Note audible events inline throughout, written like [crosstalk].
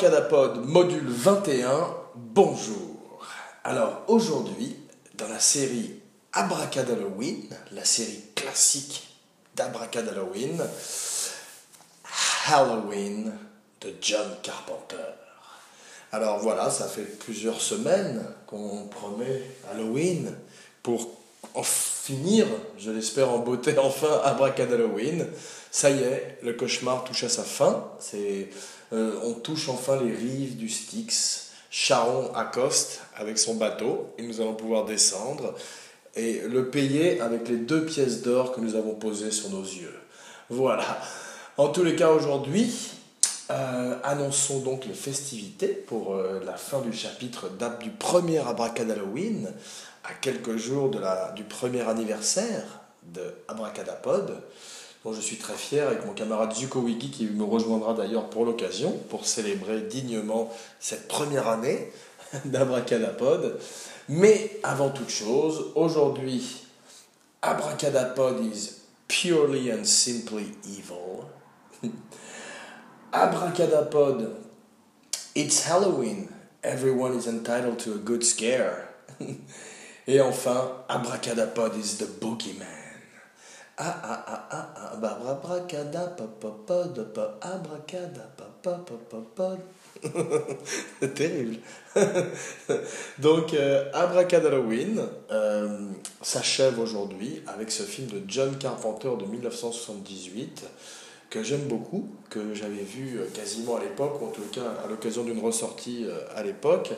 Abracadapod module 21, bonjour. Alors aujourd'hui, dans la série Abracadalloween, la série classique d'Abracadalloween, Halloween de John Carpenter. Alors voilà, ça fait plusieurs semaines qu'on promet Halloween pour en finir, je l'espère en beauté, [laughs] enfin Abracadalloween. Ça y est, le cauchemar touche à sa fin. C'est euh, on touche enfin les rives du Styx. Charon accoste avec son bateau et nous allons pouvoir descendre et le payer avec les deux pièces d'or que nous avons posées sur nos yeux. Voilà. En tous les cas, aujourd'hui, euh, annonçons donc les festivités pour euh, la fin du chapitre date du premier Abracadalloween, à quelques jours de la, du premier anniversaire de Abracadapod dont je suis très fier avec mon camarade Zuko Wiki qui me rejoindra d'ailleurs pour l'occasion pour célébrer dignement cette première année [laughs] d'Abracadapod. Mais avant toute chose, aujourd'hui, Abracadapod is purely and simply evil. [laughs] Abracadapod, it's Halloween. Everyone is entitled to a good scare. [laughs] Et enfin, Abracadapod is the boogeyman. Ah ah ah ah ah abracadapod abracadapod C'est terrible. [laughs] Donc euh, Abracadalloween euh, s'achève aujourd'hui avec ce film de John Carpenter de 1978 que j'aime beaucoup, que j'avais vu euh, quasiment à l'époque, ou en tout cas à l'occasion d'une ressortie euh, à l'époque,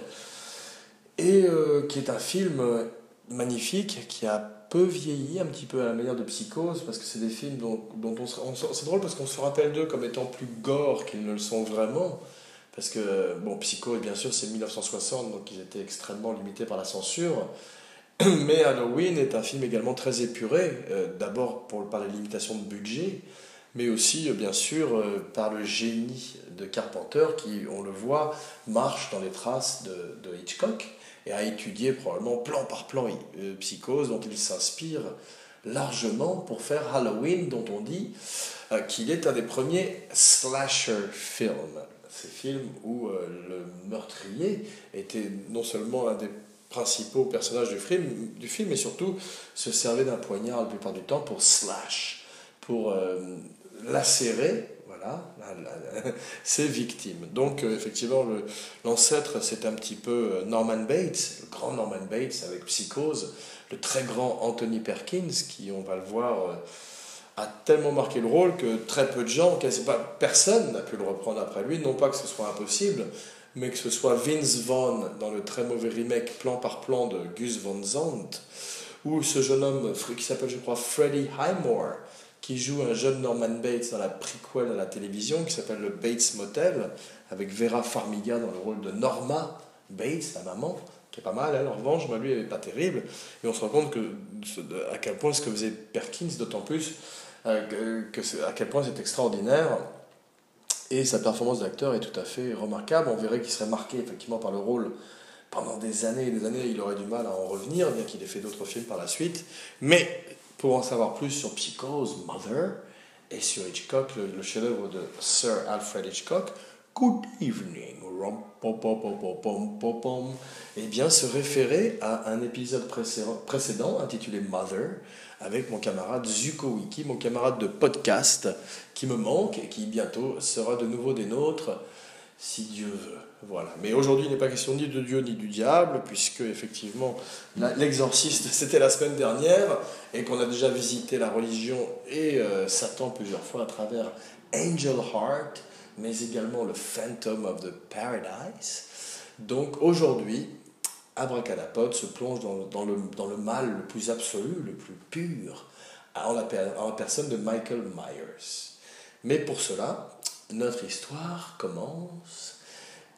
et qui est un film magnifique qui a peu vieilli, un petit peu à la manière de Psychose, parce que c'est des films dont, on, se, C'est drôle parce qu'on se rappelle d'eux comme étant plus gore qu'ils ne le sont vraiment. Parce que, bon, Psychose, bien sûr, c'est 1960, donc ils étaient extrêmement limités par la censure. Mais Halloween est un film également très épuré, euh, d'abord par les limitations de budget, mais aussi, euh, bien sûr, euh, par le génie de Carpenter qui, on le voit, marche dans les traces de, Hitchcock et a étudié probablement plan par plan euh, Psychose, dont il s'inspire largement pour faire Halloween, dont on dit euh, qu'il est un des premiers slasher films. Ces films où le meurtrier était non seulement un des principaux personnages du film, du film mais surtout se servait d'un poignard la plupart du temps pour slash, pour lacérer [laughs] ses victimes. Donc, euh, effectivement, l'ancêtre, c'est un petit peu euh, Norman Bates, le grand Norman Bates avec Psychose, le très grand Anthony Perkins, qui, on va le voir, euh, a tellement marqué le rôle que très peu de gens, quasi pas personne n'a pu le reprendre après lui, non pas que ce soit impossible, mais que ce soit Vince Vaughn dans le très mauvais remake plan par plan de Gus Van Zandt, ou ce jeune homme qui s'appelle, je crois, Freddie Highmore, qui joue un jeune Norman Bates dans la prequel à la télévision qui s'appelle le Bates Motel, avec Vera Farmiga dans le rôle de Norma Bates, la maman, qui est pas mal, elle, en revanche, mais lui, elle n'est pas terrible. Et on se rend compte que, à quel point ce que faisait Perkins, d'autant plus euh, que, à quel point c'est extraordinaire. Et sa performance d'acteur est tout à fait remarquable. On verrait qu'il serait marqué effectivement par le rôle pendant des années et des années. Il aurait du mal à en revenir, bien qu'il ait fait d'autres films par la suite. Mais pour en savoir plus sur Psychose, Mother, et sur Hitchcock, le, chef-d'œuvre de Sir Alfred Hitchcock, Good evening, et bien se référer à un épisode précédent intitulé Mother avec mon camarade Zuko Wiki, mon camarade de podcast qui me manque et qui bientôt sera de nouveau des nôtres si Dieu veut. Voilà. Mais aujourd'hui, il n'est pas question ni de Dieu ni du diable, puisque effectivement, l'exorciste, [laughs] c'était la semaine dernière, et qu'on a déjà visité la religion et euh, Satan plusieurs fois à travers Angel Heart, mais également le Phantom of the Paradise. Donc aujourd'hui, Abracadapod se plonge dans, le, mal le plus absolu, le plus pur, en la personne de Michael Myers. Mais pour cela, notre histoire commence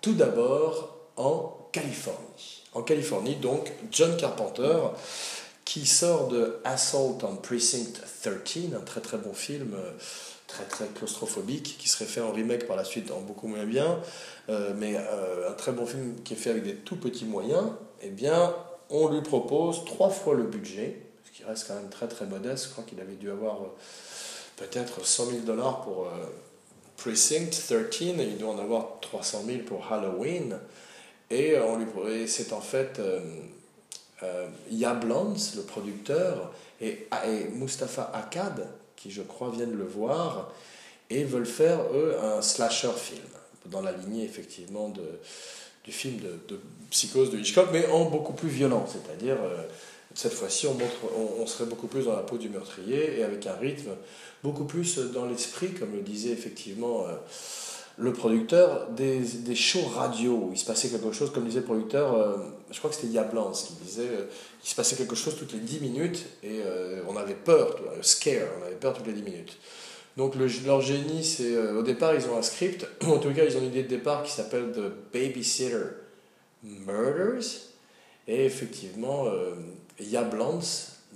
tout d'abord en Californie. En Californie, donc, John Carpenter, qui sort de Assault on Precinct 13, un très très bon film, euh, très très claustrophobique, qui serait fait en remake par la suite en beaucoup moins bien, euh, mais euh, un très bon film qui est fait avec des tout petits moyens, eh bien, on lui propose trois fois le budget, ce qui reste quand même très très modeste. Je crois qu'il avait dû avoir peut-être 100 000 dollars pour Precinct 13, et il doit en avoir 300 000 pour Halloween. Et, on lui, c'est en fait euh, Yablans, le producteur, et, et Mustapha Akkad, qui je crois viennent le voir, et veulent faire, eux, un slasher film, dans la lignée effectivement de, du film de, Psychose de Hitchcock, mais en beaucoup plus violent, c'est-à-dire euh, cette fois-ci on, montre, on, serait beaucoup plus dans la peau du meurtrier et avec un rythme beaucoup plus dans l'esprit, comme le disait effectivement euh, le producteur, des, des, shows radio il se passait quelque chose, comme disait le producteur, euh, je crois que c'était Yablans qui disait, il se passait quelque chose toutes les 10 minutes et on avait peur, scare, on avait peur toutes les 10 minutes. Donc le, leur génie, c'est au départ ils ont un script, [clears throat] en tout cas ils ont une idée de départ qui s'appelle The Babysitter Murders. Et effectivement, euh, Yablans,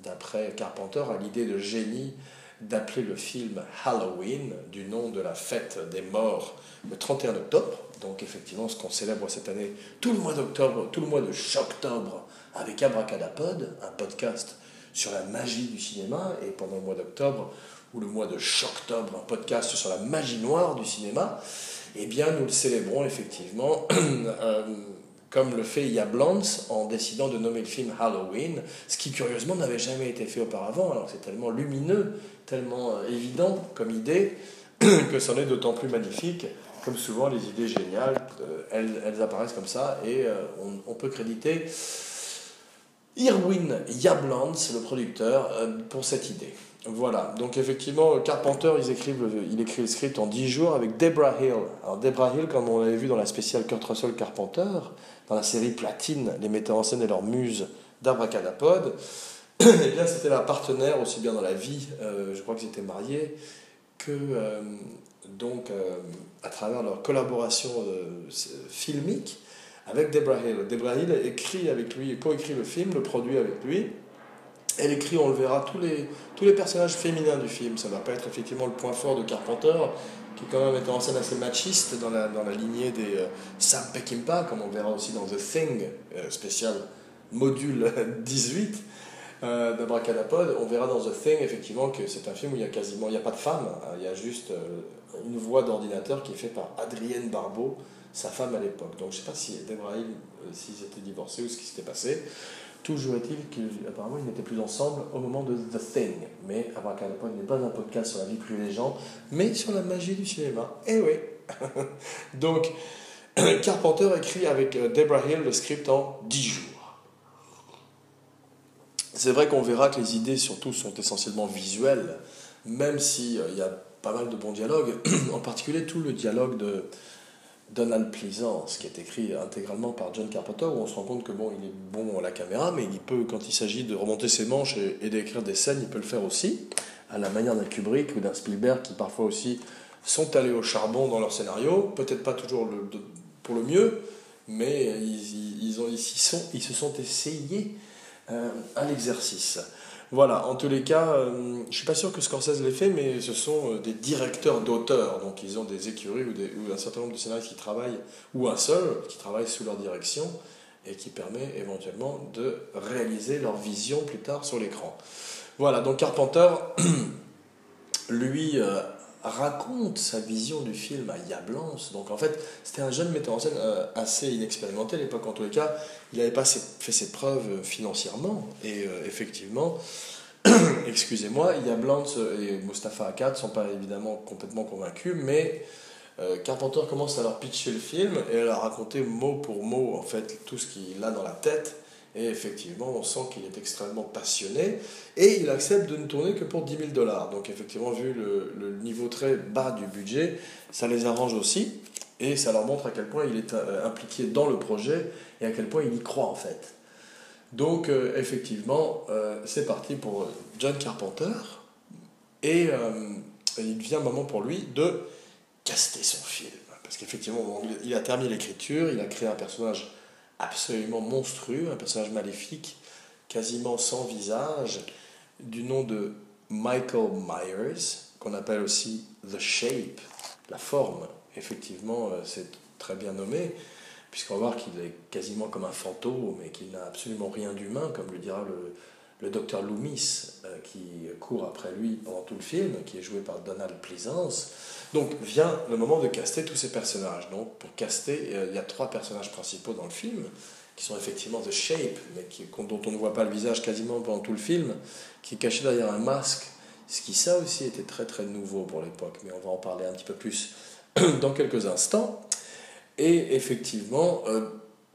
d'après Carpenter, a l'idée de génie d'appeler le film Halloween, du nom de la fête des morts, le 31 octobre. Donc effectivement, ce qu'on célèbre cette année, tout le mois d'octobre, tout le mois de octobre avec Abracadapod, un podcast sur la magie du cinéma, et pendant le mois d'octobre, ou le mois de octobre, un podcast sur la magie noire du cinéma, eh bien nous le célébrons effectivement [clears throat] euh, comme le fait Yablans en décidant de nommer le film Halloween, ce qui curieusement n'avait jamais été fait auparavant. Alors c'est tellement lumineux, tellement euh, évident comme idée, [clears throat] que c'en est d'autant plus magnifique. Comme souvent, les idées géniales, euh, elles, elles, apparaissent comme ça, et euh, on, on, peut créditer Irwin Yablans, le producteur, pour cette idée. Voilà, donc effectivement, Carpenter, ils écrivent il écrit le script en 10 jours avec Debra Hill. Alors Debra Hill, comme on l'avait vu dans la spéciale Kurt Russell Carpenter, dans la série Platine, les metteurs en scène et leurs muses d'Abracadapod, [clears throat] eh bien c'était la partenaire aussi bien dans la vie, euh, je crois qu'ils étaient mariés, que euh, donc euh, à travers leur collaboration filmique avec Debra Hill. Debra Hill écrit avec lui, co-écrit le film, le produit avec lui. Elle écrit, on le verra, tous les, tous les personnages féminins du film. Ça ne va pas être effectivement le point fort de Carpenter, qui quand même en scène assez machiste dans la, dans la lignée des euh, Sam Peckinpah, comme on verra aussi dans The Thing, euh, spécial module [laughs] 18 euh, d'Abracadapod. On verra dans The Thing, effectivement, que c'est un film où il y a quasiment, il a pas de femme, hein. il y a juste euh, une voix d'ordinateur qui est faite par Adrienne Barbeau, sa femme à l'époque. Donc je ne sais pas si Deborah Hill, s'ils étaient divorcés ou ce qui s'était passé. Toujours est-il qu'apparemment ils n'étaient plus ensemble au moment de The Thing. Mais Abracadapod n'est pas un podcast sur la vie privée des gens, mais sur la magie du cinéma. Eh oui [laughs] Donc, [clears throat] Carpenter écrit avec euh, Deborah Hill le script en 10 jours. C'est vrai qu'on verra que les idées, surtout, sont essentiellement visuelles, même s'il euh, y a pas mal de bons dialogues, [clears throat] en particulier tout le dialogue de Donald Pleasance, qui est écrit intégralement par John Carpenter, où on se rend compte que bon, il est bon à la caméra, mais il peut, quand il s'agit de remonter ses manches et, d'écrire des scènes, il peut le faire aussi, à la manière d'un Kubrick ou d'un Spielberg, qui parfois aussi sont allés au charbon dans leur scénario, peut-être pas toujours pour le mieux, mais ils, ils, ont, ils, se sont essayés à l'exercice. Voilà, en tous les cas, euh, je ne suis pas sûr que Scorsese l'ait fait, mais ce sont euh, des directeurs d'auteurs, donc ils ont des écuries ou, un certain nombre de scénaristes qui travaillent, ou un seul, qui travaille sous leur direction, et qui permet éventuellement de réaliser leur vision plus tard sur l'écran. Voilà, donc Carpenter, [clears throat] lui, euh, raconte sa vision du film à Yablance. Donc en fait, c'était un jeune metteur en scène assez inexpérimenté à l'époque. En tous les cas, il n'avait pas fait ses preuves financièrement. Et euh, effectivement, [coughs] excusez-moi, Yablance et Mustafa Akkad ne sont pas évidemment complètement convaincus, mais euh, Carpenter commence à leur pitcher le film et à leur raconter mot pour mot en fait tout ce qu'il a dans la tête. Et effectivement, on sent qu'il est extrêmement passionné. Et il accepte de ne tourner que pour 10 000 dollars. Donc effectivement, vu le, niveau très bas du budget, ça les arrange aussi. Et ça leur montre à quel point il est euh, impliqué dans le projet et à quel point il y croit en fait. Donc euh, effectivement, euh, c'est parti pour John Carpenter. Et il vient un moment pour lui de caster son film. Parce qu'effectivement, il a terminé l'écriture, il a créé un personnage absolument monstrueux, un personnage maléfique, quasiment sans visage, du nom de Michael Myers, qu'on appelle aussi The Shape, la forme. Effectivement, euh, c'est très bien nommé, puisqu'on va voir qu'il est quasiment comme un fantôme et qu'il n'a absolument rien d'humain, comme le dira le, le docteur Loomis, euh, qui court après lui pendant tout le film, qui est joué par Donald Pleasance. Donc vient le moment de caster tous ces personnages. Donc pour caster, il y a trois personnages principaux dans le film, qui sont effectivement The Shape, mais qui, dont on ne voit pas le visage quasiment pendant tout le film, qui est caché derrière un masque, ce qui ça aussi était très très nouveau pour l'époque, mais on va en parler un petit peu plus [clears throat] dans quelques instants. Et effectivement, euh,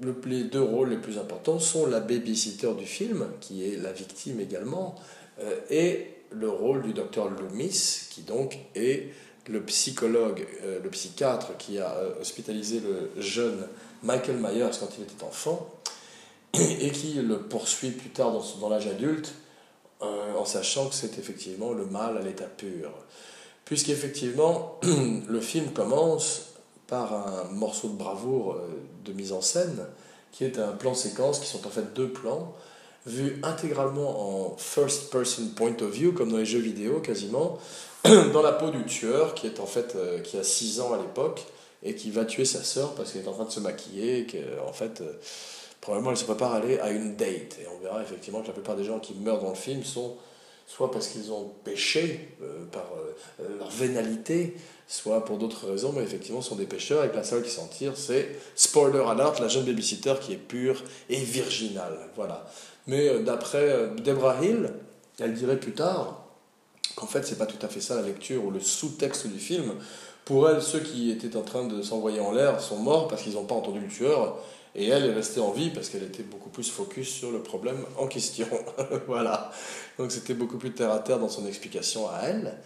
le, les deux rôles les plus importants sont la babysitter du film, qui est la victime également, euh, et le rôle du docteur Loomis, qui donc est le psychologue, euh, le psychiatre qui a hospitalisé le jeune Michael Myers quand il était enfant, et qui le poursuit plus tard dans, dans l'âge adulte, en sachant que c'est effectivement le mal à l'état pur. Puisqu'effectivement, [clears throat] le film commence par un morceau de bravoure euh, de mise en scène, qui est un plan séquence, qui sont en fait deux plans, vus intégralement en first person point of view, comme dans les jeux vidéo quasiment, [clears throat] dans la peau du tueur, qui est en fait, euh, qui a 6 ans à l'époque, et qui va tuer sa sœur parce qu'elle est en train de se maquiller, et qu'en fait, euh, probablement elle se prépare à aller à une date. Et on verra effectivement que la plupart des gens qui meurent dans le film sont soit parce qu'ils ont péché par leur vénalité, soit pour d'autres raisons, mais effectivement, sont des pêcheurs, et la seule qui s'en tire, c'est, spoiler alert, la jeune babysitter qui est pure et virginale. Voilà. Mais euh, d'après euh, Deborah Hill, elle dirait plus tard qu'en fait, c'est pas tout à fait ça la lecture ou le sous-texte du film. Pour elle, ceux qui étaient en train de s'envoyer en l'air sont morts parce qu'ils n'ont pas entendu le tueur, et elle est restée en vie parce qu'elle était beaucoup plus focus sur le problème en question. [laughs] voilà. Donc c'était beaucoup plus terre à terre dans son explication à elle.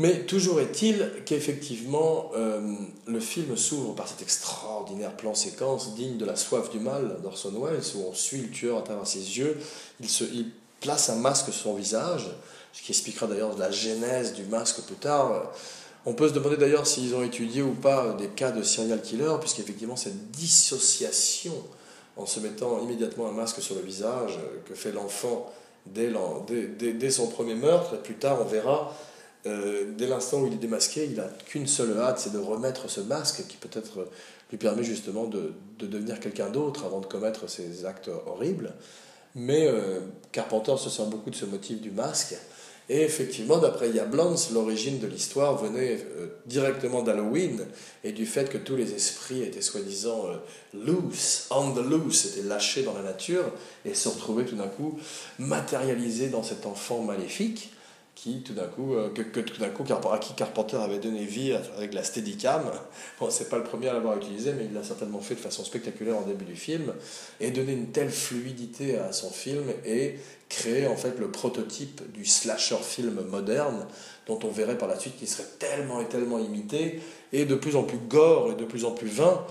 Mais toujours est-il qu'effectivement, euh, le film s'ouvre par cet extraordinaire plan séquence digne de La soif du mal d'Orson Welles, où on suit le tueur à travers ses yeux. Il, se, il place un masque sur son visage, ce qui expliquera d'ailleurs la genèse du masque plus tard. On peut se demander d'ailleurs s'ils ont étudié ou pas des cas de serial killer, puisqu'effectivement, cette dissociation en se mettant immédiatement un masque sur le visage que fait l'enfant dès, dès, dès, son premier meurtre, et plus tard on verra euh, dès l'instant où il est démasqué, il n'a qu'une seule hâte, c'est de remettre ce masque qui peut-être lui permet justement de, de devenir quelqu'un d'autre avant de commettre ces actes horribles. Mais euh, Carpenter se sert beaucoup de ce motif du masque. Et effectivement, d'après Yablans, l'origine de l'histoire venait euh, directement d'Halloween et du fait que tous les esprits étaient soi-disant loose, on the loose, étaient lâchés dans la nature et se retrouvaient tout d'un coup matérialisés dans cet enfant maléfique qui tout d'un coup, euh, que, tout d'un coup, à qui Carpenter avait donné vie avec la Steadicam. Bon, c'est pas le premier à l'avoir utilisé, mais il l'a certainement fait de façon spectaculaire en début du film, et donné une telle fluidité à son film et créé en fait le prototype du slasher film moderne, dont on verrait par la suite qu'il serait tellement et tellement imité, et de plus en plus gore et de plus en plus vain,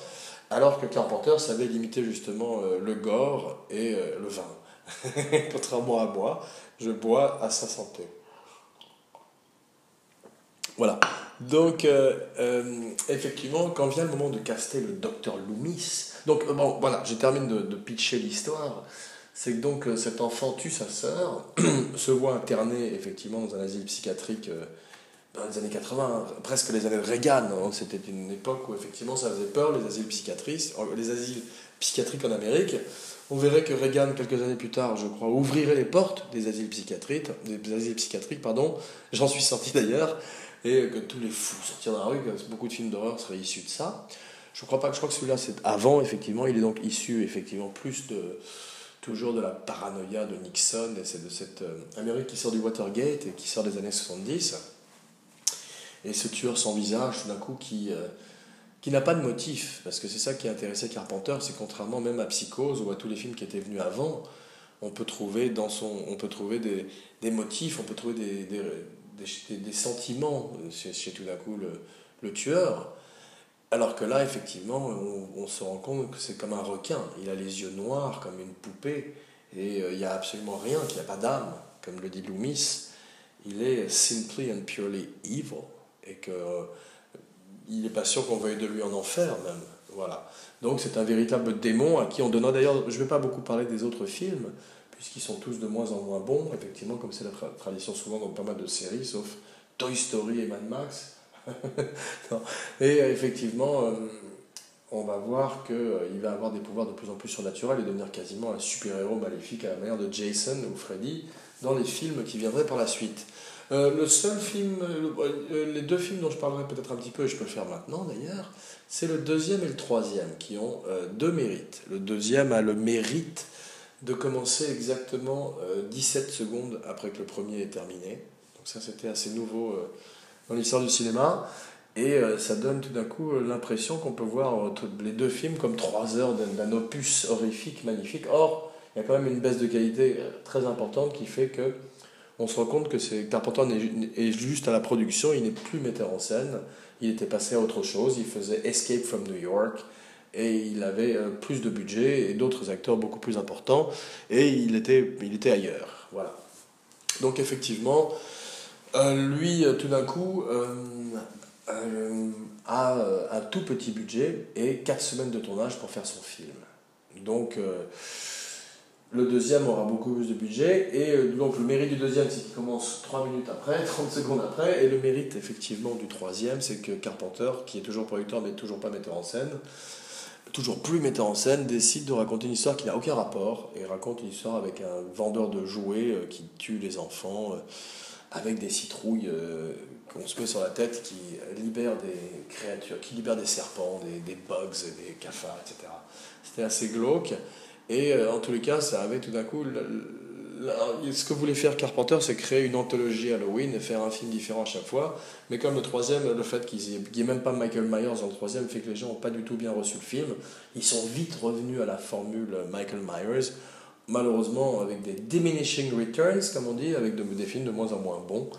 alors que Carpenter savait limiter justement euh, le gore et euh, le vin. [laughs] Contrairement à moi, je bois à sa santé. Voilà. Donc, euh, euh, effectivement, quand vient le moment de caster le docteur Loomis, donc, euh, bon, voilà, je termine de, pitcher l'histoire. C'est que donc cet enfant tue sa sœur, [clears throat] se voit interné effectivement dans un asile psychiatrique dans les années 80, presque les années Reagan. Hein. C'était une époque où effectivement ça faisait peur, les asiles psychiatriques, les asiles psychiatriques en Amérique. On verrait que Reagan, quelques années plus tard, je crois, ouvrirait les portes des asiles psychiatriques, des asiles psychiatriques, pardon. J'en suis sorti d'ailleurs et que tous les fous sortir dans la rue, beaucoup de films d'horreur seraient issus de ça. Je crois pas je crois que celui-là c'est avant effectivement, il est donc issu effectivement plus de toujours de la paranoïa de Nixon et c'est de cette euh, Amérique qui sort du Watergate et qui sort des années 70. Et ce tueur sans visage tout d'un coup qui euh, qui n'a pas de motif parce que c'est ça qui a intéressé Carpenter, c'est contrairement même à Psychose ou à tous les films qui étaient venus avant, on peut trouver dans son on peut trouver des, des motifs, on peut trouver des des, sentiments chez, chez, tout d'un coup le, tueur. Alors que là, effectivement, on, se rend compte que c'est comme un requin. Il a les yeux noirs comme une poupée et euh, il n'y a absolument rien, qu'il n'y a pas d'âme, comme le dit Loomis. Il est simply and purely evil et que euh, il n'est pas sûr qu'on veuille de lui en enfer même. Voilà. Donc c'est un véritable démon à qui on donnera d'ailleurs, je ne vais pas beaucoup parler des autres films, puisqu'ils sont tous de moins en moins bons, effectivement, comme c'est la tradition souvent dans pas mal de séries, sauf Toy Story et Mad Max. [laughs] et euh, effectivement, euh, on va voir qu'il euh, va avoir des pouvoirs de plus en plus surnaturels et devenir quasiment un super-héros maléfique à la manière de Jason ou Freddy dans les films qui viendraient par la suite. Le seul film, les deux films dont je parlerai peut-être un petit peu, et je peux le faire maintenant d'ailleurs, c'est le deuxième et le troisième qui ont deux mérites. Le deuxième a le mérite de commencer exactement 17 secondes après que le premier est terminé. Donc ça c'était assez nouveau dans l'histoire du cinéma. Et ça donne tout d'un coup l'impression qu'on peut voir les deux films comme trois heures d'un opus horrifique, magnifique. Or, il y a quand même une baisse de qualité euh, très importante qui fait que on se rend compte que c'est Carpenter est juste à la production, il n'est plus metteur en scène, il était passé à autre chose, il faisait Escape from New York et il avait euh, plus de budget et d'autres acteurs beaucoup plus importants et il était, il était ailleurs. Voilà. Donc effectivement, euh, lui, tout d'un coup, a un tout petit budget et 4 semaines de tournage pour faire son film. Donc le deuxième aura beaucoup plus de budget. Et euh, donc le mérite du deuxième, c'est qu'il commence 3 minutes après, [laughs] 30 secondes après. Et le mérite effectivement du troisième, c'est que Carpenter, qui est toujours producteur mais toujours pas metteur en scène, toujours plus metteur en scène, décide de raconter une histoire qui n'a aucun rapport. Et raconte une histoire avec un vendeur de jouets euh, qui tue les enfants euh, avec des citrouilles qu'on se met sur la tête qui libèrent des créatures, qui libèrent des serpents, des, des bugs, des cafards, etc. C'était assez glauque. Et euh, en tous les cas, ça avait tout d'un coup. Ce que voulait faire Carpenter, c'est créer une anthologie Halloween et faire un film différent à chaque fois. Mais comme le troisième, le fait qu'il n'y ait même pas Michael Myers dans le troisième fait que les gens n'ont pas du tout bien reçu le film. Ils sont vite revenus à la formule Michael Myers, malheureusement avec des diminishing returns, comme on dit, avec des films de moins en moins bons.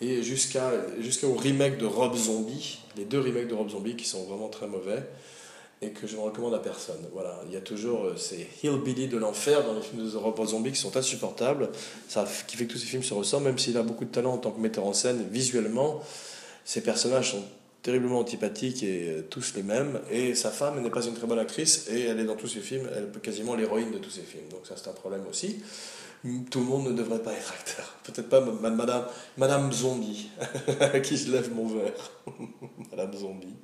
Et jusqu'au remake de Rob Zombie, les deux remakes de Rob Zombie qui sont vraiment très mauvais et que je ne recommande à personne. Voilà, il y a toujours euh, ces hillbilly de l'enfer dans les films de Rob Zombie qui sont insupportables, ça qui fait que tous ces films se ressemblent, même s'il a beaucoup de talent en tant que metteur en scène visuellement, ces personnages sont terriblement antipathiques et euh, tous les mêmes, et sa femme n'est pas une très bonne actrice, et elle est dans tous ses films, elle est quasiment l'héroïne de tous ses films, donc ça c'est un problème aussi. Tout le monde ne devrait pas être acteur. Peut-être pas Madame, Madame Zombie, [laughs] à qui je lève mon verre. [laughs] Madame Zombie.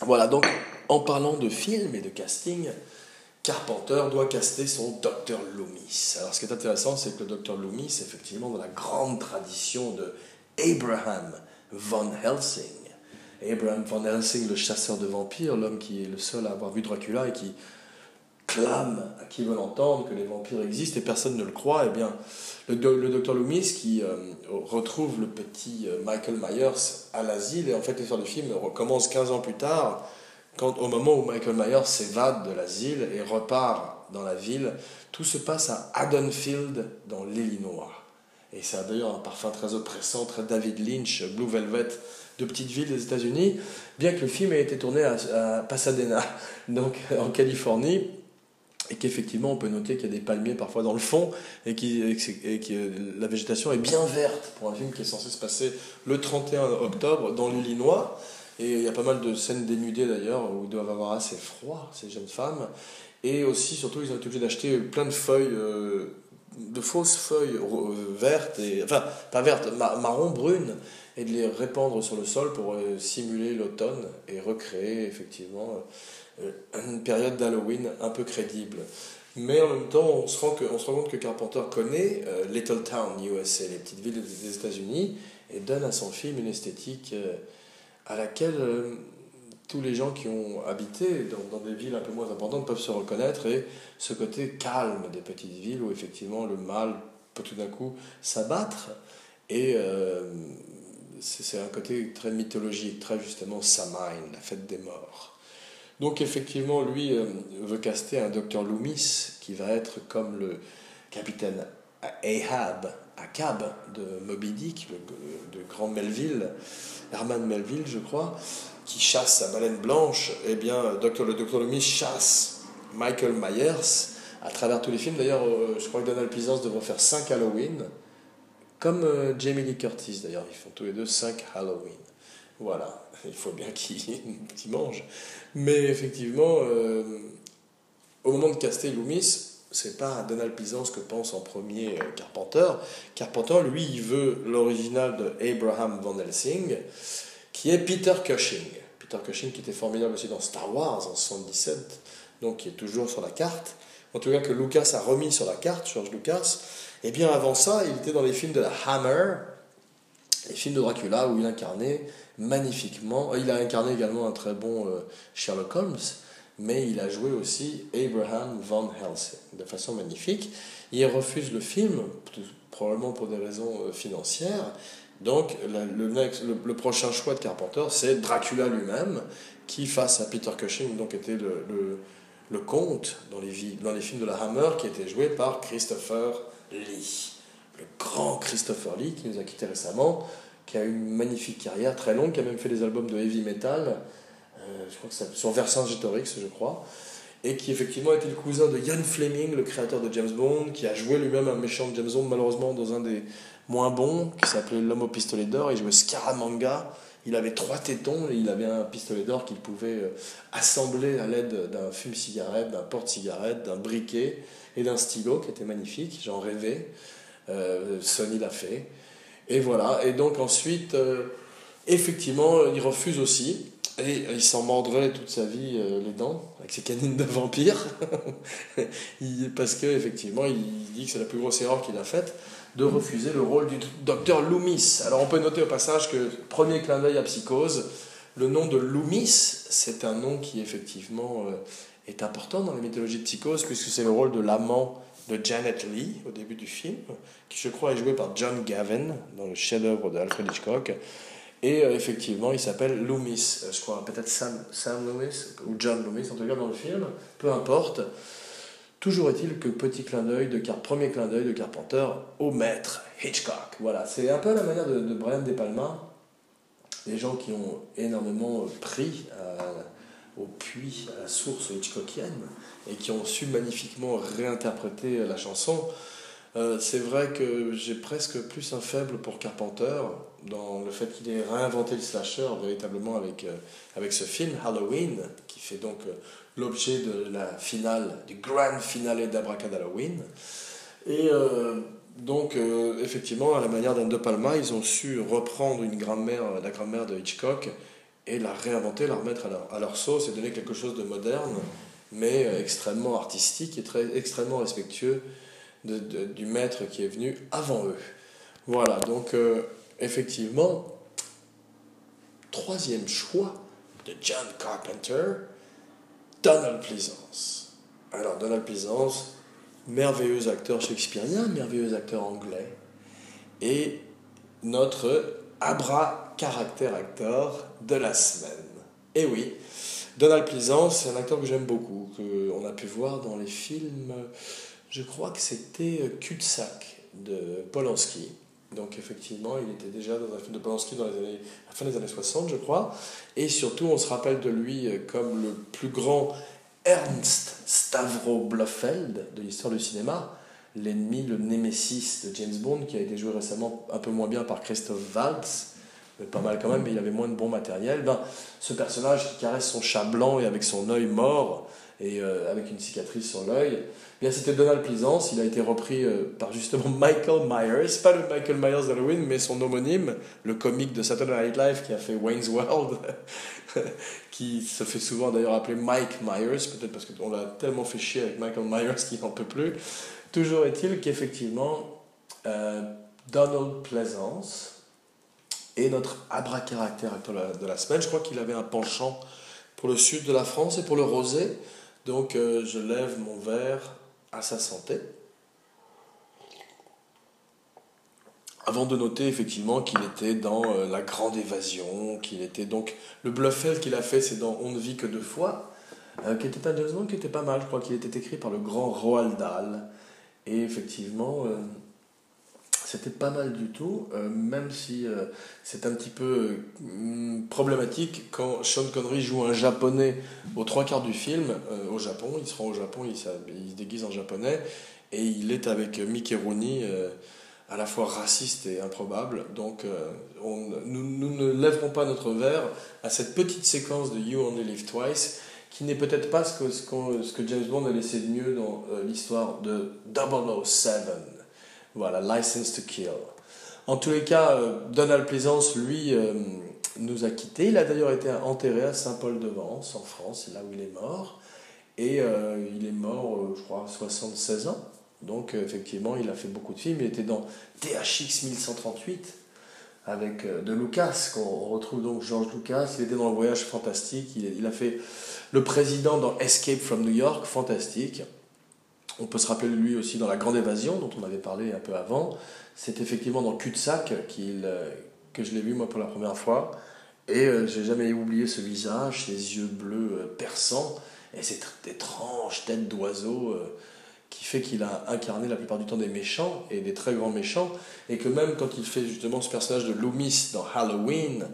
Voilà, donc en parlant de film et de casting, Carpenter doit caster son Dr Loomis. Alors ce qui est intéressant, c'est que le Dr Loomis, effectivement dans la grande tradition de Abraham Von Helsing. Abraham Von Helsing, le chasseur de vampires, l'homme qui est le seul à avoir vu Dracula et qui à qui veut l'entendre que les vampires existent et personne ne le croit, eh bien, le, le docteur Loomis qui euh, retrouve le petit euh, Michael Myers à l'asile, et en fait l'histoire du film recommence 15 ans plus tard, quand, au moment où Michael Myers s'évade de l'asile et repart dans la ville, tout se passe à Haddonfield, dans l'Illinois. Et ça a d'ailleurs un parfum très oppressant, très David Lynch, Blue Velvet, de petites villes des États-Unis, bien que le film ait été tourné à Pasadena, [laughs] donc en Californie, et qu'effectivement on peut noter qu'il y a des palmiers parfois dans le fond et, qui, et que la végétation est bien verte pour un film qui est censé se passer le 31 octobre dans l'Illinois. Et il y a pas mal de scènes dénudées d'ailleurs où ils doivent avoir assez froid, ces jeunes femmes. Et aussi, surtout, ils ont été obligés d'acheter plein de feuilles, euh, de fausses feuilles euh, vertes, et, enfin pas vertes, marron, brunes, et de les répandre sur le sol pour euh, simuler l'automne et recréer effectivement une période d'Halloween un peu crédible. Mais en même temps, on se rend, que, se rend compte que Carpenter connaît euh, Little Town, USA, les petites villes des États-Unis, et donne à son film une esthétique euh, à laquelle tous les gens qui ont habité dans, dans, des villes un peu moins importantes peuvent se reconnaître, et ce côté calme des petites villes où effectivement le mal peut tout d'un coup s'abattre, et c'est un côté très mythologique, très justement Samhain, la fête des morts. Donc effectivement, lui euh, veut caster un docteur Loomis qui va être comme le capitaine Ahab, Akab de Moby Dick, de grand Melville, Herman Melville, je crois, qui chasse sa baleine blanche. Eh bien, docteur, le docteur Loomis chasse Michael Myers à travers tous les films. D'ailleurs, euh, je crois que Donald Pleasance devrait faire 5 Halloween, comme euh, Jamie Lee Curtis d'ailleurs, ils font tous les deux 5 Halloween. Voilà, [laughs] il faut bien [laughs] qu'il mange. Mais effectivement, euh, au moment de caster Loomis, c'est pas Donald Pleasance que pense en premier euh, Carpenter. Carpenter, lui, il veut l'original de Abraham Van Helsing, qui est Peter Cushing. Peter Cushing qui était formidable aussi dans Star Wars en 77, donc qui est toujours sur la carte. En tout cas, que Lucas a remis sur la carte, George Lucas. Et bien avant ça, il était dans les films de la Hammer, les films de Dracula où il incarnait magnifiquement. Il a incarné également un très bon Sherlock Holmes, mais il a joué aussi Abraham Van Helsing de façon magnifique. Il refuse le film, probablement pour des raisons financières. Donc le, le, prochain choix de Carpenter, c'est Dracula lui-même, qui face à Peter Cushing, donc était le, le, le comte dans les, dans les films de la Hammer, qui était joué par Christopher Lee. Le grand Christopher Lee, qui nous a quittés récemment, qui a eu une magnifique carrière très longue, qui a même fait des albums de heavy metal, euh, je crois que c'est sur Vercingétorix, je crois, et qui effectivement était le cousin de Ian Fleming, le créateur de James Bond, qui a joué lui-même un méchant James Bond, malheureusement dans un des moins bons, qui s'appelait L'homme au pistolet d'or, il jouait Scaramanga, il avait trois tétons et il avait un pistolet d'or qu'il pouvait euh, assembler à l'aide d'un fume-cigarette, d'un porte-cigarette, d'un briquet et d'un stylo qui était magnifique, j'en rêvais, euh, Sony l'a fait. Et voilà, et donc ensuite, effectivement, il refuse aussi, et il s'en mordrait toute sa vie euh, les dents avec ses canines de vampire. [laughs] parce qu'effectivement, il dit que c'est la plus grosse erreur qu'il a faite de refuser le rôle du docteur Loomis. Alors on peut noter au passage que, premier clin d'œil à Psychose, le nom de Loomis, c'est un nom qui effectivement euh, est important dans la mythologie de Psychose, puisque c'est le rôle de l'amant de Janet Lee au début du film, qui je crois est joué par John Gavin dans le chef-d'œuvre d'Alfred Hitchcock. Et euh, effectivement, il s'appelle Loomis, euh, je crois, peut-être Sam, Sam Loomis ou John Loomis, en tout cas dans le film, peu importe. Toujours est-il que petit clin d'œil, de premier clin d'œil de Carpenter au maître Hitchcock. Voilà, c'est un peu la manière de, de, Brian De Palma, des gens qui ont énormément pris au puits, à la source hitchcockienne, et qui ont su magnifiquement réinterpréter la chanson. Euh, c'est vrai que j'ai presque plus un faible pour Carpenter dans le fait qu'il ait réinventé le slasher véritablement avec, euh, avec ce film Halloween qui fait donc euh, l'objet de la finale, du grand finale d'Abracadalloween. Et donc effectivement à la manière d'Anne De Palma ils ont su reprendre une grammaire, la grammaire de Hitchcock et la réinventer, la remettre à leur, à leur sauce et donner quelque chose de moderne mais extrêmement artistique et très, extrêmement respectueux de, du maître qui est venu avant eux. Voilà, donc euh, effectivement, troisième choix de John Carpenter, Donald Pleasance. Alors Donald Pleasance, merveilleux acteur shakespearien, merveilleux acteur anglais, et notre abra caractère acteur de la semaine. Et oui, Donald Pleasance, c'est un acteur que j'aime beaucoup, qu'on a pu voir dans les films je crois que c'était euh, Cul-de-sac de Polanski. Donc effectivement, il était déjà dans un film de Polanski dans les années, à la fin des années 60, je crois. Et surtout, on se rappelle de lui euh, comme le plus grand Ernst Stavro Blofeld de l'histoire du cinéma, l'ennemi, le némésis de James Bond, qui a été joué récemment un peu moins bien par Christophe Waltz, mais pas mal quand même, mais il avait moins de bon matériel. Ben, ce personnage qui caresse son chat blanc et avec son œil mort, et euh, avec une cicatrice sur l'œil. Bien, c'était Donald Pleasance. Il a été repris euh, par justement [laughs] Michael Myers, pas le Michael Myers d'Halloween, mais son homonyme, le comique de Saturday Night Live qui a fait Wayne's World, [laughs] qui se fait souvent d'ailleurs appeler Mike Myers, peut-être parce qu'on l'a tellement fait chier avec Michael Myers qu'il n'en peut plus. Toujours est-il qu'effectivement, euh, Donald Pleasance est notre abracadabra de la, de la semaine. Je crois qu'il avait un penchant pour le sud de la France et pour le rosé. Donc euh, je lève mon verre à sa santé. Avant de noter effectivement qu'il était dans euh, La Grande Évasion, qu'il était donc. Le Bluffel qu'il a fait, c'est dans On ne vit que deux fois, euh, qui était un James qui était pas mal. Je crois qu'il était écrit par le grand Roald Dahl. Et effectivement, c'était pas mal du tout, euh, même si euh, c'est un petit peu euh, problématique quand Sean Connery joue un japonais aux trois quarts du film au Japon. Il se rend au Japon, il, se déguise en japonais et il est avec Mickey Rooney à la fois raciste et improbable. Donc on, nous, ne lèverons pas notre verre à cette petite séquence de You Only Live Twice qui n'est peut-être pas ce que, ce que James Bond a laissé de mieux dans l'histoire de 007. Voilà, License to Kill. En tous les cas, euh, Donald Plaisance, lui, euh, nous a quittés. Il a d'ailleurs été enterré à Saint-Paul-de-Vence, en France, là où il est mort. Et euh, il est mort, je crois, à 76 ans. Donc effectivement, il a fait beaucoup de films. Il était dans THX 1138 avec de Lucas, qu'on retrouve donc George Lucas. Il était dans le voyage fantastique. Il a fait le président dans Escape from New York, fantastique. On peut se rappeler de lui aussi dans La Grande Évasion, dont on avait parlé un peu avant. C'est effectivement dans Cul-de-sac que je l'ai vu moi pour la première fois. Et euh, j'ai jamais oublié ce visage, ses yeux bleus euh, perçants, et cette étrange tête d'oiseau euh, qui fait qu'il a incarné la plupart du temps des méchants, et des très grands méchants, et que même quand il fait justement ce personnage de Loomis dans Halloween,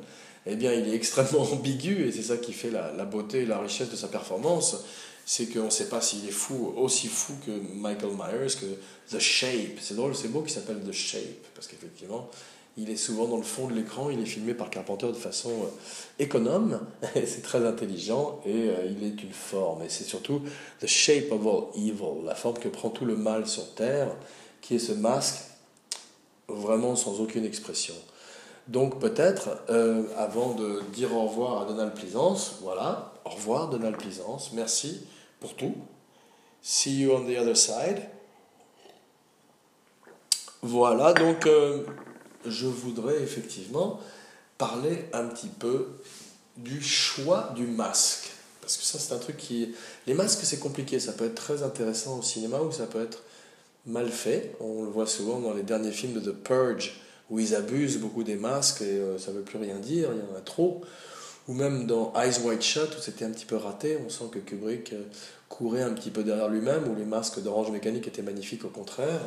eh bien il est [laughs] extrêmement ambigu, et c'est ça qui fait la, beauté et la richesse de sa performance, c'est qu'on ne sait pas s'il est fou, aussi fou que Michael Myers, que The Shape. C'est drôle, c'est beau qu'il s'appelle The Shape, parce qu'effectivement, il est souvent dans le fond de l'écran, il est filmé par Carpenter de façon euh, économe, [laughs] c'est très intelligent et euh, il est une forme. Et c'est surtout The Shape of All Evil, la forme que prend tout le mal sur Terre, qui est ce masque vraiment sans aucune expression. Donc peut-être, euh, avant de dire au revoir à Donald Pleasance, voilà, au revoir Donald Pleasance, merci pour tout. See you on the other side. Voilà, donc je voudrais effectivement parler un petit peu du choix du masque. Parce que ça, c'est un truc qui... Les masques, c'est compliqué. Ça peut être très intéressant au cinéma ou ça peut être mal fait. On le voit souvent dans les derniers films de The Purge, où ils abusent beaucoup des masques et euh, ça ne veut plus rien dire, il y en a trop. Ou même dans Eyes Wide Shut, où c'était un petit peu raté. On sent que Kubrick euh, courait un petit peu derrière lui-même, où les masques d'Orange Mécanique étaient magnifiques au contraire.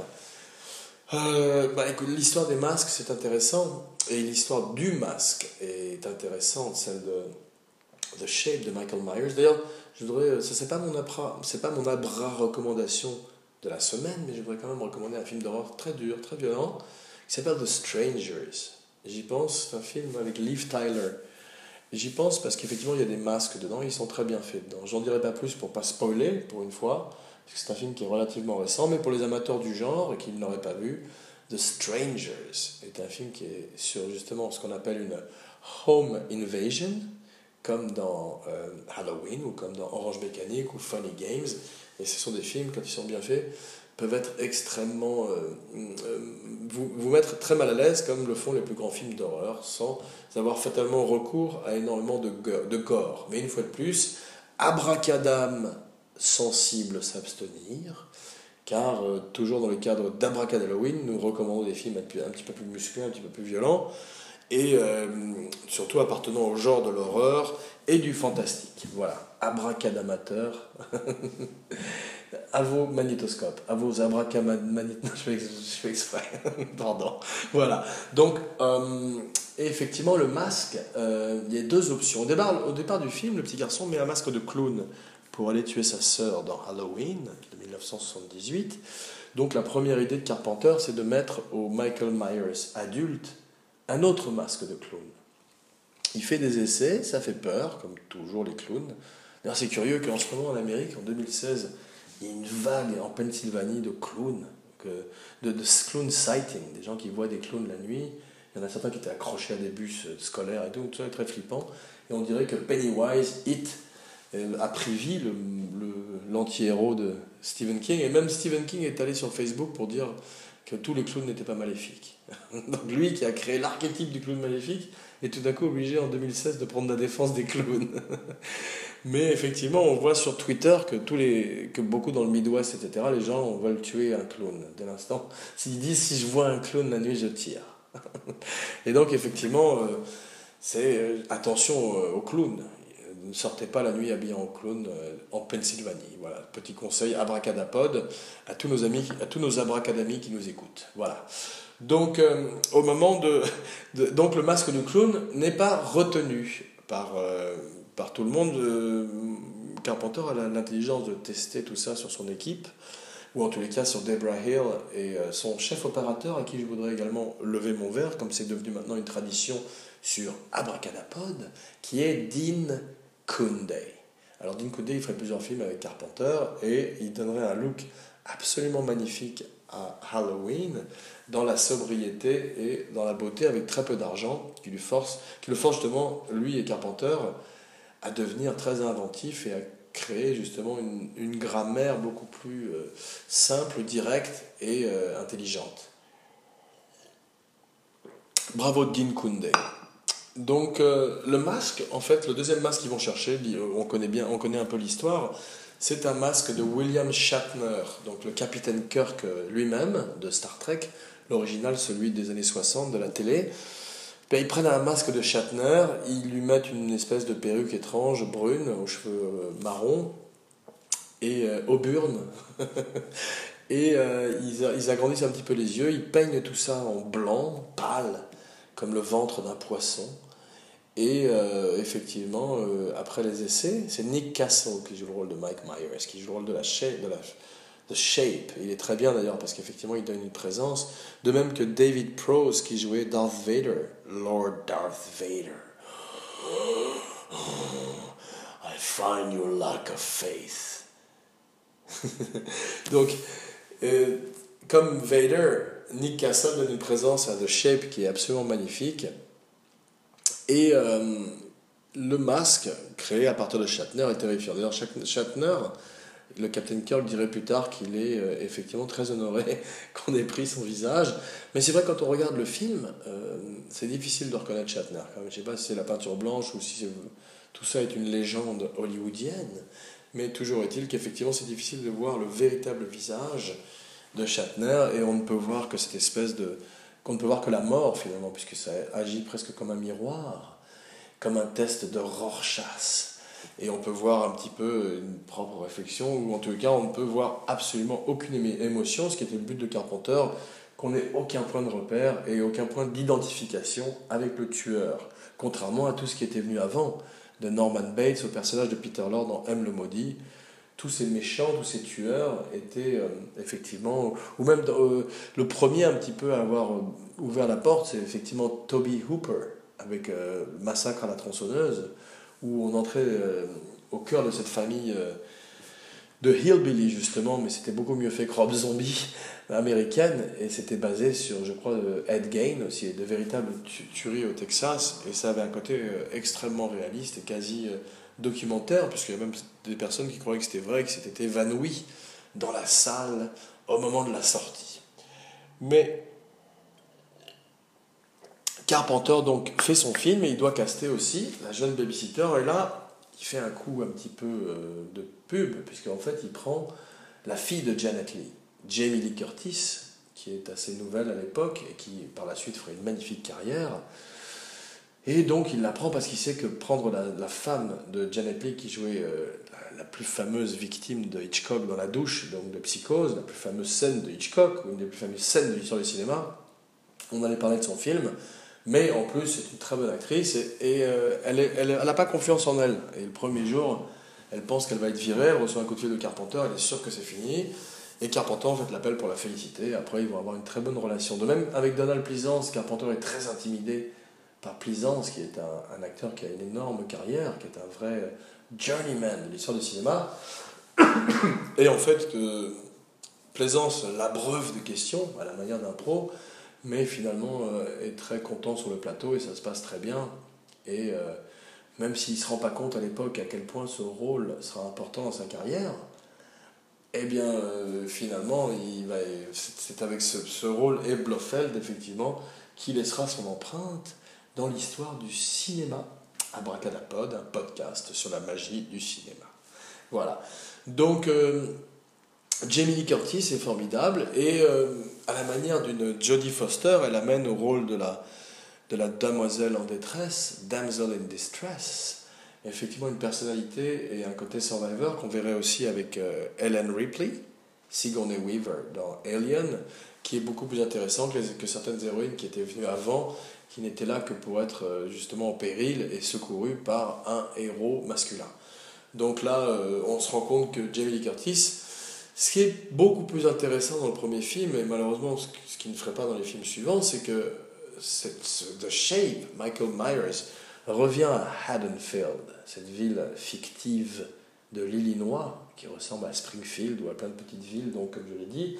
Euh, bah, l'histoire des masques, c'est intéressant. Et l'histoire du masque est intéressante, celle de The Shape de Michael Myers. D'ailleurs, je voudrais, ça c'est pas mon abra, pas mon abra recommandation de la semaine, mais je voudrais quand même recommander un film d'horreur très dur, très violent, qui s'appelle The Strangers. J'y pense, c'est un film avec Liv Tyler. J'y pense parce qu'effectivement, il y a des masques dedans, ils sont très bien faits dedans. J'en dirai pas plus pour pas spoiler, pour une fois. C'est un film qui est relativement récent, mais pour les amateurs du genre et qui ne l'auraient pas vu, The Strangers est un film qui est sur justement ce qu'on appelle une home invasion, comme dans euh, Halloween ou comme dans Orange Mécanique ou Funny Games. Et ce sont des films, quand ils sont bien faits, peuvent être extrêmement. Euh, euh, vous, vous mettre très mal à l'aise, comme le font les plus grands films d'horreur, sans avoir fatalement recours à énormément de, de gore. Mais une fois de plus, abracadam sensible s'abstenir, car euh, toujours dans le cadre d'Abracadalloween, nous recommandons des films un, petit peu plus musclés, un petit peu plus violents, et surtout appartenant au genre de l'horreur et du fantastique. Voilà, abracadamateurs, [laughs] à vos magnétoscopes, à vos abracamagnétoscopes, je fais exprès, [laughs] pardon. Voilà, donc, euh, effectivement, le masque, il y a deux options. Au départ, au départ du film, le petit garçon met un masque de clown pour aller tuer sa sœur dans Halloween de 1978. Donc la première idée de Carpenter, c'est de mettre au Michael Myers adulte un autre masque de clown. Il fait des essais, ça fait peur, comme toujours les clowns. D'ailleurs, c'est curieux qu'en ce moment en Amérique, en 2016, il y ait une vague en Pennsylvanie de clowns, de, de clown sighting, des gens qui voient des clowns la nuit. Il y en a certains qui étaient accrochés à des bus scolaires et tout, tout ça est très flippant. Et on dirait que Pennywise, It, a pris vie l'anti-héros de Stephen King. Et même Stephen King est allé sur Facebook pour dire que tous les clowns n'étaient pas maléfiques. [laughs] Donc lui qui a créé l'archétype du clown maléfique est tout d'un coup obligé en 2016 de prendre la défense des clowns. [laughs] Mais effectivement, on voit sur Twitter que, tous les, que beaucoup dans le Midwest, etc., les gens veulent tuer un clown dès l'instant. S'ils disent si je vois un clown la nuit, je tire. [laughs] Et donc effectivement, euh, c'est euh, attention euh, aux clowns ne sortez pas la nuit habillé en clown en Pennsylvanie. Voilà, petit conseil abracadapod à tous nos amis, à tous nos abracadamis qui nous écoutent. Voilà. Donc, au moment de, donc le masque de clown n'est pas retenu par par tout le monde. Carpenter a l'intelligence de tester tout ça sur son équipe, ou en tous les cas sur Debra Hill et son chef opérateur, à qui je voudrais également lever mon verre, comme c'est devenu maintenant une tradition sur Abracadapod, qui est Dean Kunde. Alors Dean Kunde, il ferait plusieurs films avec Carpenter et il donnerait un look absolument magnifique à Halloween dans la sobriété et dans la beauté avec très peu d'argent qui lui force qui le force justement lui et Carpenter à devenir très inventif et à créer justement une, une grammaire beaucoup plus simple, directe et intelligente. Bravo Dean Kunde. Donc le masque, en fait, le deuxième masque qu'ils vont chercher, on connaît bien, on connaît un peu l'histoire. C'est un masque de William Shatner, donc le capitaine Kirk lui-même de Star Trek, l'original, celui des années 60 de la télé. Ben, ils prennent un masque de Shatner, ils lui mettent une espèce de perruque étrange, brune, aux cheveux euh, marrons, et euh, au burn. [laughs] et euh, ils, agrandissent un petit peu les yeux, ils peignent tout ça en blanc, pâle, comme le ventre d'un poisson. Et effectivement, après les essais, c'est Nick Castle qui joue le rôle de Mike Myers, qui joue le rôle de la, de The Shape. Il est très bien d'ailleurs parce qu'effectivement il donne une présence. De même que David Prose qui jouait Darth Vader, Lord Darth Vader. [gasps] I find your lack of faith. [laughs] Donc, euh, comme Vader, Nick Castle donne une présence à The Shape qui est absolument magnifique. Et euh, le masque créé à partir de Shatner est terrifiant. D'ailleurs, Shatner le Captain Kirk dirait plus tard qu'il est euh, effectivement très honoré [laughs] qu'on ait pris son visage. Mais c'est vrai, quand on regarde le film, euh, c'est difficile de reconnaître Shatner. Je ne sais pas si c'est la peinture blanche ou si tout ça est une légende hollywoodienne. Mais toujours est-il qu'effectivement, c'est difficile de voir le véritable visage de Shatner et on ne peut voir que cette espèce de. qu'on ne peut voir que la mort finalement, puisque ça agit presque comme un miroir, comme un test de Rorschach et on peut voir un petit peu une propre réflexion, ou en tout cas on ne peut voir absolument aucune émotion, ce qui était le but de Carpenter, qu'on n'ait aucun point de repère et aucun point d'identification avec le tueur, contrairement à tout ce qui était venu avant, de Norman Bates au personnage de Peter Lord dans M le maudit. Tous ces méchants, tous ces tueurs étaient euh, effectivement, ou même euh, le premier un petit peu à avoir euh, ouvert la porte, c'est effectivement Toby Hooper avec Massacre à la tronçonneuse où on entrait euh, au cœur de cette famille euh, de Hillbilly, justement, mais c'était beaucoup mieux fait que Rob Zombie américaine, et c'était basé sur, je crois, Ed Gain aussi, de véritables tueries au Texas, et ça avait un côté euh, extrêmement réaliste et quasi documentaire, puisqu'il y a même des personnes qui croyaient que c'était vrai, que c'était évanoui dans la salle au moment de la sortie. Mais Carpenter donc fait son film et il doit caster aussi la jeune babysitter. Et là, il fait un coup un petit peu euh, de pub, puisqu'en fait, il prend la fille de Janet Lee, Jamie Lee Curtis, qui est assez nouvelle à l'époque et qui par la suite ferait une magnifique carrière. Et donc il la prend parce qu'il sait que prendre la, femme de Janet Lee qui jouait euh, la, plus fameuse victime de Hitchcock dans la douche, donc de Psychose, la plus fameuse scène de Hitchcock, une des plus fameuses scènes de l'histoire du cinéma, on allait parler de son film, mais en plus, c'est une très bonne actrice et, euh, elle n'a pas confiance en elle. Et le premier jour, elle pense qu'elle va être virée, elle reçoit un coup de fil de Carpenter, elle est sûre que c'est fini. Et Carpenter en fait l'appel pour la féliciter. Après, ils vont avoir une très bonne relation. De même, avec Donald Pleasance, Carpenter est très intimidé par Pleasance, qui est un, acteur qui a une énorme carrière, qui est un vrai journeyman de l'histoire du cinéma. [coughs] Et en fait, que Plaisance l'abreuve de questions, à la manière d'un pro, mais finalement euh, est très content sur le plateau et ça se passe très bien. Et euh, même s'il ne se rend pas compte à l'époque à quel point ce rôle sera important dans sa carrière, eh bien euh, finalement c'est avec ce, rôle et Blofeld effectivement qui laissera son empreinte dans l'histoire du cinéma. Abracadapod, un podcast sur la magie du cinéma. Voilà. Donc Jamie Lee Curtis est formidable et euh, à la manière d'une Jodie Foster, elle amène au rôle de la, de la demoiselle en détresse, damsel in distress, effectivement une personnalité et un côté survivor qu'on verrait aussi avec euh, Ellen Ripley, Sigourney Weaver dans Alien, qui est beaucoup plus intéressant que, que certaines héroïnes qui étaient venues avant, qui n'étaient là que pour être euh, justement en péril et secourues par un héros masculin. Donc là, on se rend compte que Jamie Lee Curtis, ce qui est beaucoup plus intéressant dans le premier film, et malheureusement ce qui ne ferait pas dans les films suivants, c'est que The Shape, Michael Myers, revient à Haddonfield, cette ville fictive de l'Illinois, qui ressemble à Springfield ou à plein de petites villes, donc comme je l'ai dit,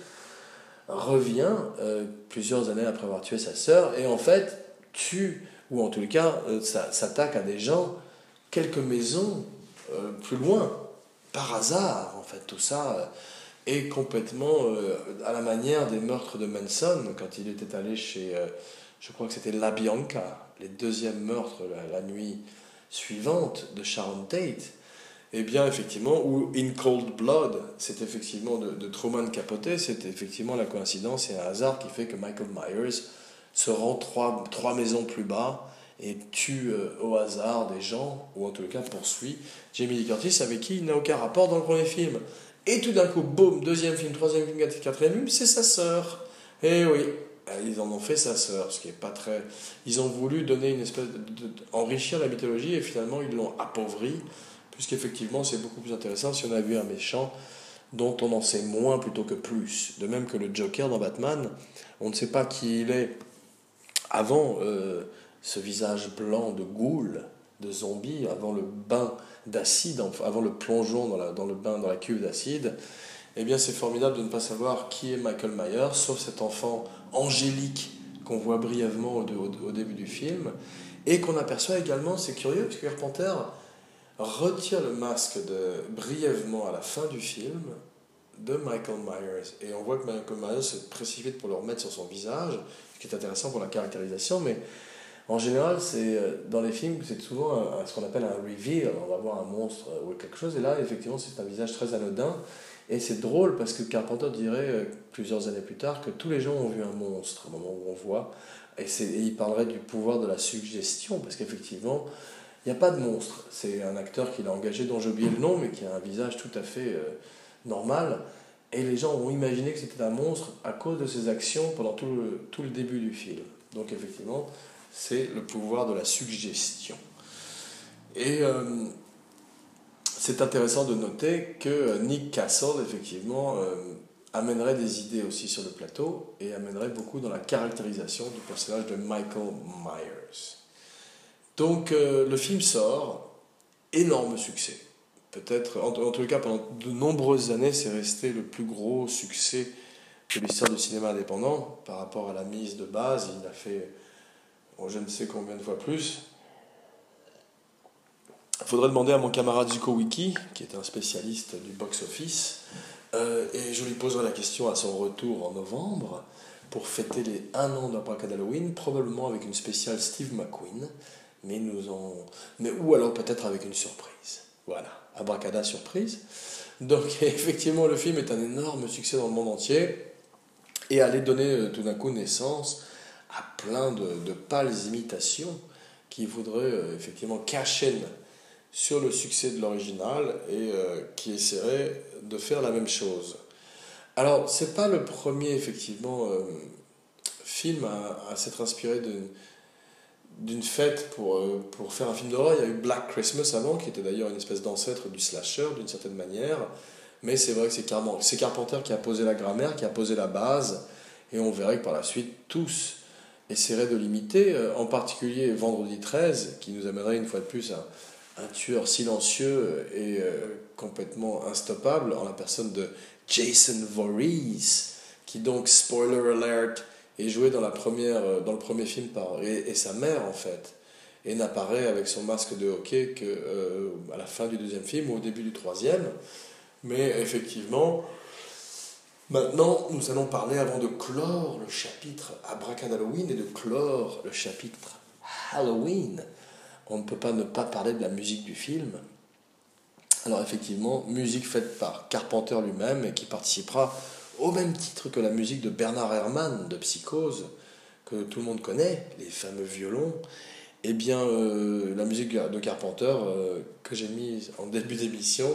revient euh, plusieurs années après avoir tué sa sœur, et en fait tue, ou en tout cas euh, s'attaque à des gens quelques maisons euh, plus loin, par hasard, en fait, tout ça est complètement à la manière des meurtres de Manson, quand il était allé chez, je crois que c'était La Bianca, les deuxièmes meurtres la, nuit suivante de Sharon Tate. Eh bien, effectivement, ou In Cold Blood, c'est effectivement de, de Truman Capote, c'est effectivement la coïncidence et un hasard qui fait que Michael Myers se rend trois, trois maisons plus bas et tue euh, au hasard des gens, ou en tout cas poursuit Jamie Lee Curtis avec qui il n'a aucun rapport dans le premier film. Et tout d'un coup, boum, deuxième film, troisième film, quatrième film, c'est sa sœur. Eh oui, ils en ont fait sa sœur, ce qui est pas très. Ils ont voulu donner une espèce de, enrichir la mythologie et finalement ils l'ont appauvri, puisqu'effectivement c'est beaucoup plus intéressant si on a vu un méchant dont on en sait moins plutôt que plus. De même que le Joker dans Batman, on ne sait pas qui il est avant euh, ce visage blanc de goule, de zombie, avant le bain d'acide, avant le plongeon dans, la, dans le bain, dans la cuve d'acide, eh bien c'est formidable de ne pas savoir qui est Michael Myers, sauf cet enfant angélique qu'on voit brièvement au, début du film, et qu'on aperçoit également, c'est curieux, parce que retire le masque de, brièvement à la fin du film de Michael Myers. Et on voit que Michael Myers se précipite pour le remettre sur son visage, qui est intéressant pour la caractérisation, mais en général, c'est euh, dans les films, c'est souvent ce qu'on appelle un reveal. On va voir un monstre euh, ou quelque chose, et là, effectivement, c'est un visage très anodin. Et c'est drôle parce que Carpenter dirait euh, plusieurs années plus tard que tous les gens ont vu un monstre au moment où on voit. Et, il parlerait du pouvoir de la suggestion, parce qu'effectivement, il n'y a pas de monstre. C'est un acteur qu'il a engagé, dont j'ai oublié le nom, mais qui a un visage tout à fait normal. Et les gens ont imaginé que c'était un monstre à cause de ses actions pendant tout le, tout le début du film. Donc effectivement, c'est le pouvoir de la suggestion. Et euh, c'est intéressant de noter que Nick Castle, effectivement, euh, amènerait des idées aussi sur le plateau et amènerait beaucoup dans la caractérisation du personnage de Michael Myers. Donc euh, le film sort, énorme succès peut-être, en, tout cas pendant de nombreuses années, c'est resté le plus gros succès de l'histoire du cinéma indépendant par rapport à la mise de base. Il a fait je ne sais combien de fois plus. Il faudrait demander à mon camarade Zuko Wiki, qui est un spécialiste du box-office, euh, et je lui poserai la question à son retour en novembre pour fêter les 1 an d'Abracad Halloween, probablement avec une spéciale Steve McQueen, mais nous en... mais, ou alors peut-être avec une surprise. Voilà. Abracada surprise. Donc [laughs] effectivement, le film est un énorme succès dans le monde entier et allait donner euh, tout d'un coup naissance à plein de, de pâles imitations qui voudraient euh, effectivement cacher sur le succès de l'original et euh, qui essaieraient de faire la même chose. Alors, c'est pas le premier effectivement film à, s'être inspiré d'une fête pour, euh, pour faire un film d'horreur. Il y a eu Black Christmas avant, qui était d'ailleurs une espèce d'ancêtre du slasher d'une certaine manière. Mais c'est vrai que c'est Carpenter qui a posé la grammaire, qui a posé la base, et on verrait que par la suite tous essaieraient de l'imiter, euh, en particulier Vendredi 13, qui nous amènerait une fois de plus à un tueur silencieux et euh, complètement instoppable en la personne de Jason Voorhees, qui donc, spoiler alert, est joué dans, la première, euh, dans le premier film par et, sa mère en fait et n'apparaît avec son masque de hockey que euh, à la fin du deuxième film ou au début du troisième. Mais effectivement maintenant nous allons parler avant de clore le chapitre Abracad Halloween et de clore le chapitre Halloween. On ne peut pas ne pas parler de la musique du film. Alors effectivement musique faite par Carpenter lui-même et qui participera au même titre que la musique de Bernard Herrmann de Psychose, que tout le monde connaît, les fameux violons, eh bien, euh, la musique de Carpenter euh, que j'ai mise en début d'émission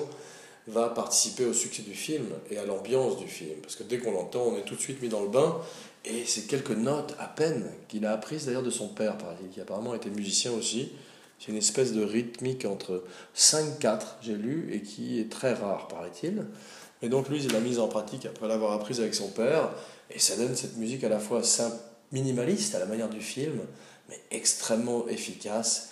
va participer au succès du film et à l'ambiance du film. Parce que dès qu'on l'entend, on est tout de suite mis dans le bain. Et c'est quelques notes à peine qu'il a apprises d'ailleurs de son père, qui apparemment était musicien aussi. C'est une espèce de rythmique entre 5-4, j'ai lu, et qui est très rare, paraît-il. Et donc lui, il l'a mise en pratique après l'avoir apprise avec son père, et ça donne cette musique à la fois simple, minimaliste à la manière du film, mais extrêmement efficace.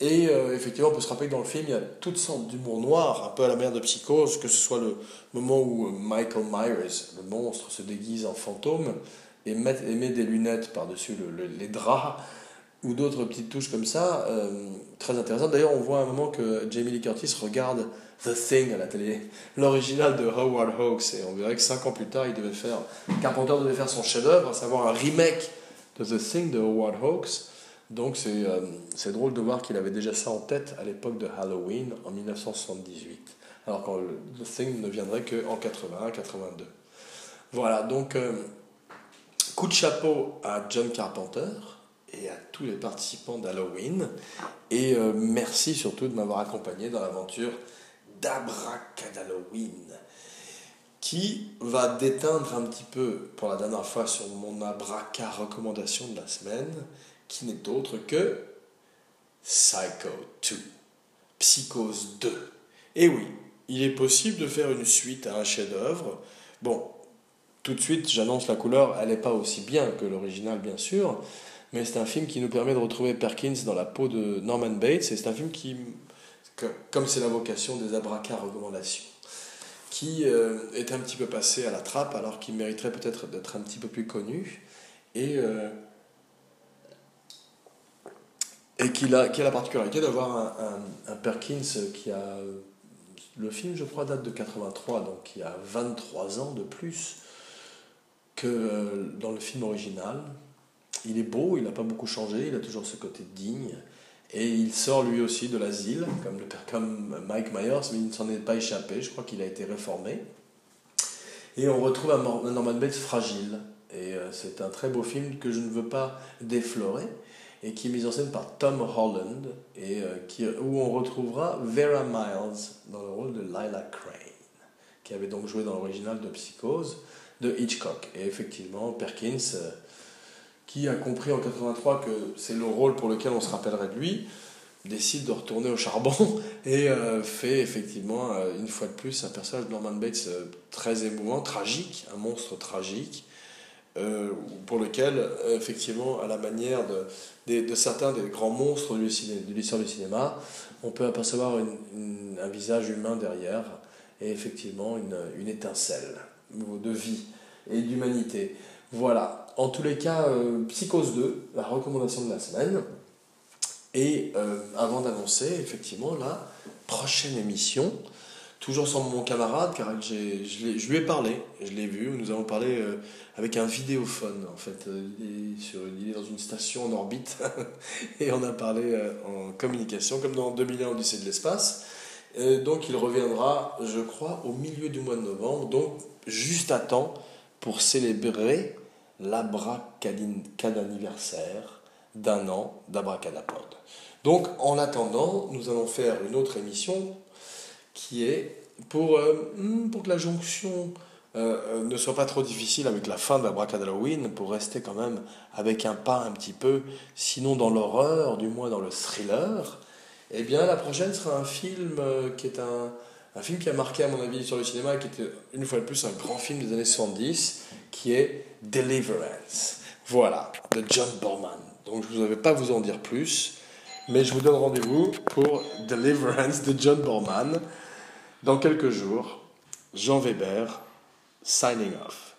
Et euh, effectivement, on peut se rappeler que dans le film, il y a toutes sortes d'humour noir, un peu à la manière de psychose, que ce soit le moment où euh, Michael Myers, le monstre, se déguise en fantôme et met, des lunettes par-dessus les draps, ou d'autres petites touches comme ça, euh, très intéressantes. D'ailleurs, on voit à un moment que Jamie Lee Curtis regarde The Thing à la télé, [laughs] l'original de Howard Hawks, et on verrait que cinq ans plus tard, il devait faire, Carpenter devait faire son chef-d'œuvre, à savoir un remake de The Thing de Howard Hawks. Donc c'est euh, c'est drôle de voir qu'il avait déjà ça en tête à l'époque de Halloween en 1978, alors que The Thing ne viendrait qu'en 81-82. Voilà, donc euh, coup de chapeau à John Carpenter et à tous les participants d'Halloween, et euh, merci surtout de m'avoir accompagné dans l'aventure d'Abracadalloween qui va déteindre un petit peu pour la dernière fois sur mon abraca recommandation de la semaine, qui n'est autre que Psycho 2, Psychose 2. Et oui, il est possible de faire une suite à un chef-d'œuvre. Bon, tout de suite, j'annonce la couleur, elle n'est pas aussi bien que l'original, bien sûr, mais c'est un film qui nous permet de retrouver Perkins dans la peau de Norman Bates, et c'est un film qui, comme c'est la vocation des abracas recommandations, qui euh, est un petit peu passé à la trappe alors qu'il mériterait peut-être d'être un petit peu plus connu et, euh, et qu'il a, qui a la particularité d'avoir un, Perkins qui a le film je crois date de 83 donc qui a 23 ans de plus que euh, dans le film original il est beau, il n'a pas beaucoup changé, il a toujours ce côté digne et il sort lui aussi de l'asile, comme, comme Mike Myers, mais il ne s'en est pas échappé, je crois qu'il a été réformé. Et on retrouve un Norman Bates fragile. Et euh, c'est un très beau film que je ne veux pas déflorer, et qui est mis en scène par Tom Holland, et euh, qui, où on retrouvera Vera Miles dans le rôle de Lila Crane, qui avait donc joué dans l'original de Psychose de Hitchcock. Et effectivement, Perkins. Euh, qui a compris en 83 que c'est le rôle pour lequel on se rappellerait de lui, décide de retourner au charbon [laughs] et euh, fait effectivement, une fois de plus, un personnage de Norman Bates très émouvant, tragique, un monstre tragique, pour lequel, effectivement, à la manière de, certains des grands monstres de l'histoire du cinéma, on peut apercevoir un visage humain derrière et effectivement une, une étincelle de vie et d'humanité. Voilà, en tous les cas, euh, Psychose 2, la recommandation de la semaine. Et euh, avant d'annoncer, effectivement, la prochaine émission, toujours sans mon camarade, car je, lui ai parlé, je l'ai vu, nous avons parlé euh, avec un vidéophone, en fait. Il est, sur, il est dans une station en orbite, [laughs] et on a parlé en communication, comme dans 2001 Odyssée de l'espace. donc il reviendra, je crois, au milieu du mois de novembre, donc juste à temps pour célébrer l'abracadaniversaire d'un an d'abracadapod. Donc en attendant, nous allons faire une autre émission qui est pour, euh, hmm, pour que la jonction euh, euh, ne soit pas trop difficile avec la fin de l'Abracadalloween, pour rester quand même avec un pas un petit peu, sinon dans l'horreur, du moins dans le thriller, eh bien la prochaine sera un film qui est un, un film qui a marqué à mon avis sur le cinéma, qui était une fois de plus un grand film des années 70, qui est Deliverance. Voilà, de John Borman. Donc je ne vais pas vous en dire plus, mais je vous donne rendez-vous pour Deliverance de John Borman dans quelques jours. Jean Weber, signing off.